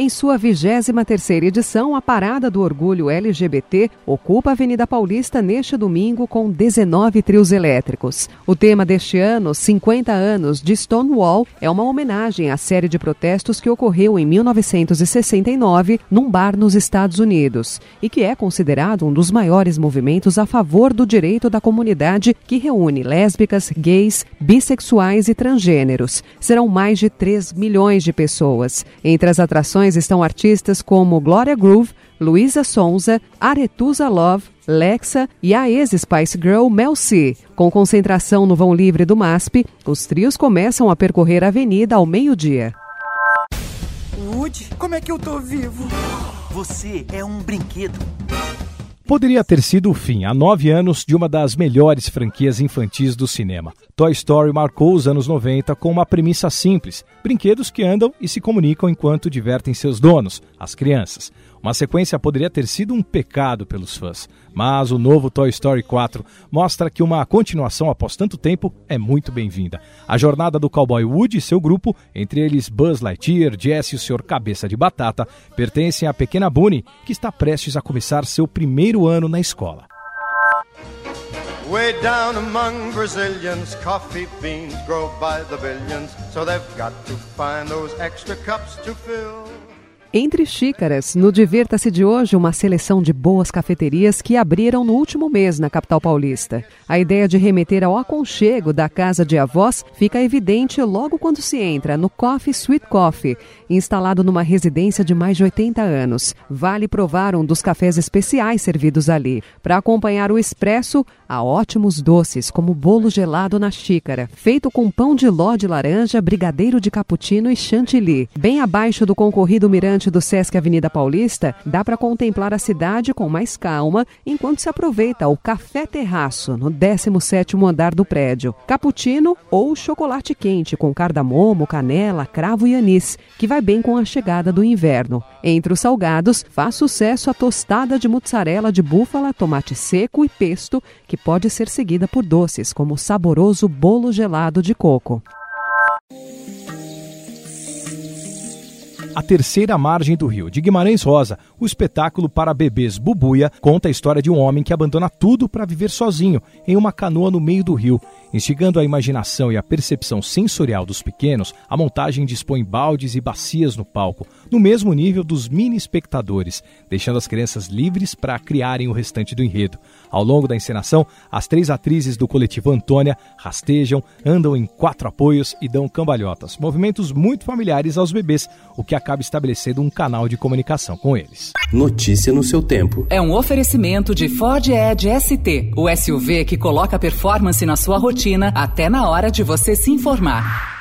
Em sua 23ª edição, a Parada do Orgulho LGBT ocupa a Avenida Paulista neste domingo com 19 trios elétricos. O tema deste ano, 50 anos de Stonewall, é uma homenagem à série de protestos que ocorreu em 1969 num bar nos Estados Unidos e que é considerado um dos maiores movimentos a favor do direito da comunidade que reúne lésbicas, gays, bissexuais e transgêneros. Serão mais de 3 milhões de pessoas. Entre as atrações estão artistas como Gloria Groove, Luísa Sonza, Aretusa Love, Lexa e a ex-Spice Girl Mel C. Com concentração no vão livre do MASP, os trios começam a percorrer a avenida ao meio-dia. Woody, como é que eu tô vivo? Você é um brinquedo. Poderia ter sido o fim, há nove anos, de uma das melhores franquias infantis do cinema. Toy Story marcou os anos 90 com uma premissa simples: brinquedos que andam e se comunicam enquanto divertem seus donos, as crianças. Uma sequência poderia ter sido um pecado pelos fãs, mas o novo Toy Story 4 mostra que uma continuação após tanto tempo é muito bem-vinda. A jornada do cowboy Woody e seu grupo, entre eles Buzz Lightyear, Jesse e o Sr. Cabeça de Batata, pertencem à pequena Bunny, que está prestes a começar seu primeiro ano na escola. Way down among Brazilians, coffee beans grow by the billions, so they've got to find those extra cups to fill. Entre xícaras, no Divirta-se de hoje, uma seleção de boas cafeterias que abriram no último mês na capital paulista. A ideia de remeter ao aconchego da casa de avós fica evidente logo quando se entra no Coffee Sweet Coffee, instalado numa residência de mais de 80 anos. Vale provar um dos cafés especiais servidos ali. Para acompanhar o expresso, há ótimos doces, como bolo gelado na xícara, feito com pão de ló de laranja, brigadeiro de cappuccino e chantilly. Bem abaixo do concorrido mirante do Sesc Avenida Paulista, dá para contemplar a cidade com mais calma enquanto se aproveita o café terraço no 17º andar do prédio. Cappuccino ou chocolate quente com cardamomo, canela, cravo e anis, que vai bem com a chegada do inverno. Entre os salgados, faz sucesso a tostada de mussarela de búfala, tomate seco e pesto, que pode ser seguida por doces como o saboroso bolo gelado de coco. A Terceira Margem do Rio, de Guimarães Rosa, o espetáculo para bebês Bubuia conta a história de um homem que abandona tudo para viver sozinho em uma canoa no meio do rio. Instigando a imaginação e a percepção sensorial dos pequenos, a montagem dispõe baldes e bacias no palco, no mesmo nível dos mini espectadores, deixando as crianças livres para criarem o restante do enredo. Ao longo da encenação, as três atrizes do coletivo Antônia rastejam, andam em quatro apoios e dão cambalhotas, movimentos muito familiares aos bebês, o que acaba estabelecendo um canal de comunicação com eles. Notícia no seu tempo. É um oferecimento de Ford Edge ST, o SUV que coloca performance na sua rotina até na hora de você se informar.